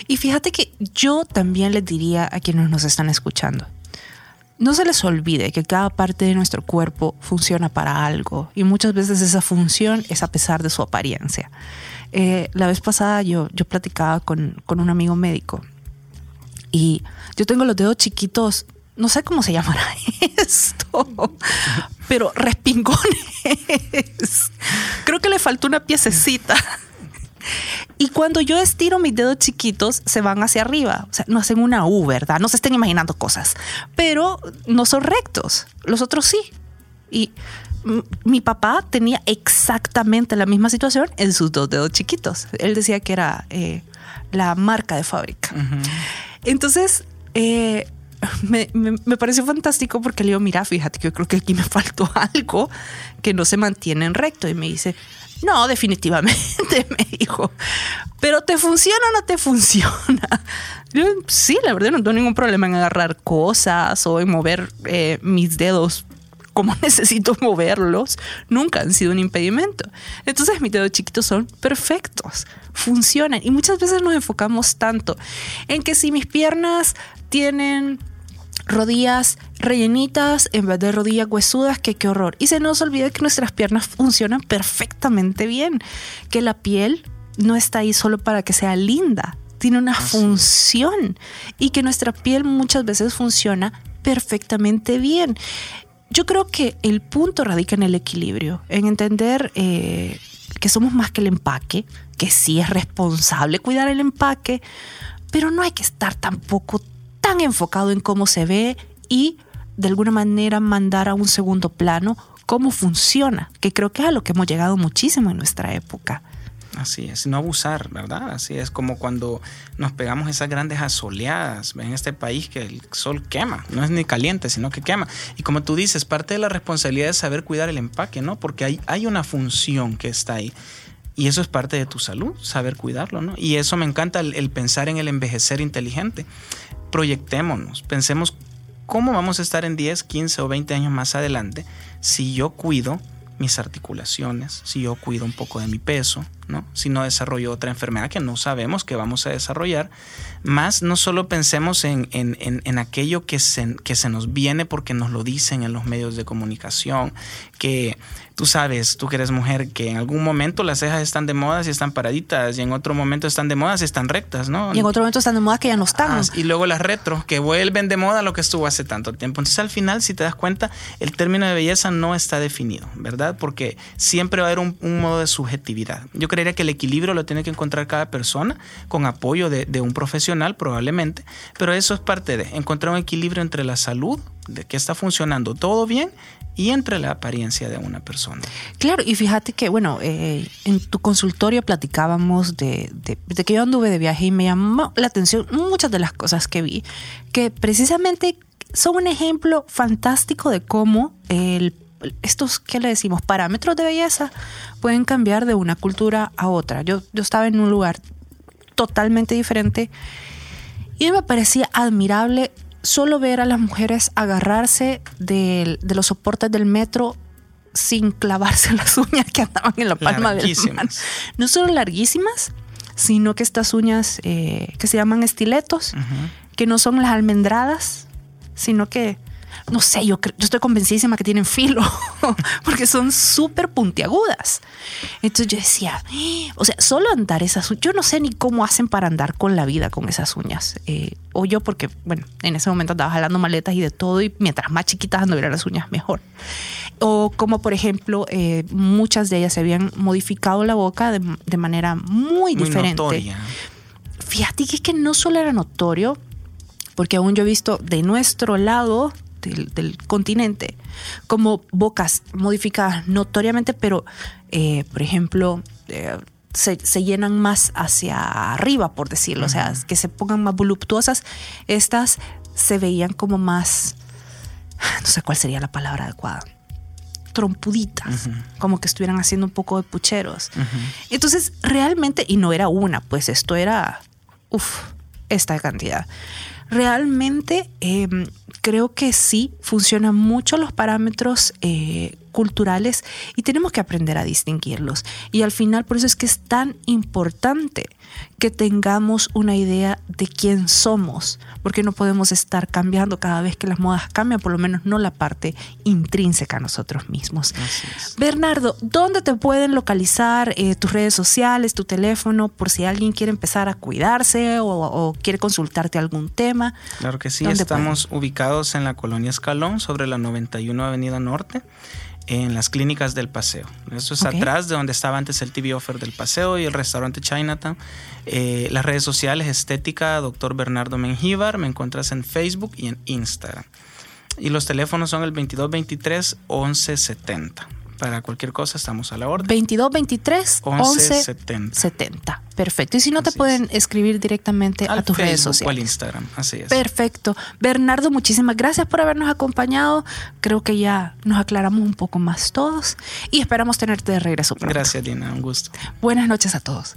Y fíjate que yo también les diría a quienes nos están escuchando, no se les olvide que cada parte de nuestro cuerpo funciona para algo y muchas veces esa función es a pesar de su apariencia. Eh, la vez pasada yo, yo platicaba con, con un amigo médico y yo tengo los dedos chiquitos no sé cómo se llamará esto, pero respingones. Creo que le faltó una piececita. Y cuando yo estiro mis dedos chiquitos, se van hacia arriba. O sea, no hacen una U, ¿verdad? No se estén imaginando cosas. Pero no son rectos. Los otros sí. Y mi papá tenía exactamente la misma situación en sus dos dedos chiquitos. Él decía que era eh, la marca de fábrica. Uh -huh. Entonces, eh, me, me, pareció fantástico porque le digo, mira, fíjate que yo creo que aquí me faltó algo que no se mantiene en recto. Y me dice, no, definitivamente, me dijo, pero ¿te funciona o no te funciona? Sí, la verdad, no tengo ningún problema en agarrar cosas o en mover eh, mis dedos como necesito moverlos, nunca han sido un impedimento. Entonces mis dedos chiquitos son perfectos, funcionan. Y muchas veces nos enfocamos tanto en que si mis piernas tienen rodillas rellenitas en vez de rodillas huesudas, que qué horror. Y se nos olvida que nuestras piernas funcionan perfectamente bien, que la piel no está ahí solo para que sea linda, tiene una Así. función y que nuestra piel muchas veces funciona perfectamente bien. Yo creo que el punto radica en el equilibrio, en entender eh, que somos más que el empaque, que sí es responsable cuidar el empaque, pero no hay que estar tampoco tan enfocado en cómo se ve y de alguna manera mandar a un segundo plano cómo funciona, que creo que es a lo que hemos llegado muchísimo en nuestra época. Así es, no abusar, ¿verdad? Así es como cuando nos pegamos esas grandes asoleadas en este país que el sol quema, no es ni caliente, sino que quema. Y como tú dices, parte de la responsabilidad es saber cuidar el empaque, ¿no? Porque hay, hay una función que está ahí. Y eso es parte de tu salud, saber cuidarlo, ¿no? Y eso me encanta el, el pensar en el envejecer inteligente. Proyectémonos, pensemos cómo vamos a estar en 10, 15 o 20 años más adelante si yo cuido mis articulaciones, si yo cuido un poco de mi peso, ¿no? si no desarrollo otra enfermedad que no sabemos que vamos a desarrollar, más no solo pensemos en, en, en, en aquello que se, que se nos viene porque nos lo dicen en los medios de comunicación, que tú sabes, tú que eres mujer, que en algún momento las cejas están de moda y están paraditas, y en otro momento están de moda y están rectas, ¿no? Y en otro momento están de moda que ya no están. Ah, y luego las retro, que vuelven de moda lo que estuvo hace tanto tiempo. Entonces al final, si te das cuenta, el término de belleza no está definido, ¿verdad? Porque siempre va a haber un, un modo de subjetividad. Yo creería que el equilibrio lo tiene que encontrar cada persona con apoyo de, de un profesional probablemente, pero eso es parte de encontrar un equilibrio entre la salud, de que está funcionando todo bien y entre la apariencia de una persona. Claro, y fíjate que, bueno, eh, en tu consultorio platicábamos de, de, de, que yo anduve de viaje y me llamó la atención muchas de las cosas que vi, que precisamente son un ejemplo fantástico de cómo el, estos, ¿qué le decimos? Parámetros de belleza pueden cambiar de una cultura a otra. Yo, yo estaba en un lugar totalmente diferente y me parecía admirable solo ver a las mujeres agarrarse de, de, los soportes del metro sin clavarse las uñas que andaban en la palma de la mano. No solo larguísimas, sino que estas uñas eh, que se llaman estiletos, uh -huh. que no son las almendradas, sino que, no sé, yo, yo estoy convencidísima que tienen filo, porque son súper puntiagudas. Entonces yo decía, o sea, solo andar esas uñas, yo no sé ni cómo hacen para andar con la vida con esas uñas. Eh, o yo porque, bueno, en ese momento andaba jalando maletas y de todo y mientras más chiquitas anduvieran las uñas, mejor. O como, por ejemplo, eh, muchas de ellas se habían modificado la boca de, de manera muy, muy diferente. Notoria. Fíjate que es que no solo era notorio, porque aún yo he visto de nuestro lado del, del continente, como bocas modificadas notoriamente, pero, eh, por ejemplo, eh, se, se llenan más hacia arriba, por decirlo, o sea, que se pongan más voluptuosas, estas se veían como más, no sé cuál sería la palabra adecuada, trompuditas, como que estuvieran haciendo un poco de pucheros. Entonces, realmente, y no era una, pues esto era, uff, esta cantidad. Realmente eh, creo que sí funcionan mucho los parámetros eh, culturales y tenemos que aprender a distinguirlos. Y al final por eso es que es tan importante que tengamos una idea de quién somos, porque no podemos estar cambiando cada vez que las modas cambian, por lo menos no la parte intrínseca a nosotros mismos. Bernardo, ¿dónde te pueden localizar eh, tus redes sociales, tu teléfono, por si alguien quiere empezar a cuidarse o, o quiere consultarte algún tema? Claro que sí, ¿Dónde estamos ubicados en la colonia Escalón, sobre la 91 Avenida Norte, en las clínicas del Paseo. Eso es atrás de donde estaba antes el TV Offer del Paseo y el restaurante Chinatown. Eh, las redes sociales, estética, doctor Bernardo Mengíbar, me encuentras en Facebook y en Instagram. Y los teléfonos son el 2223-1170. Para cualquier cosa estamos a la orden. 22 23 11 1170. 70. Perfecto. Y si no te es. pueden escribir directamente a tus redes Facebook o al sociales. Instagram, así es. Perfecto. Bernardo, muchísimas gracias por habernos acompañado. Creo que ya nos aclaramos un poco más todos y esperamos tenerte de regreso pronto. Gracias, Dina, un gusto. Buenas noches a todos.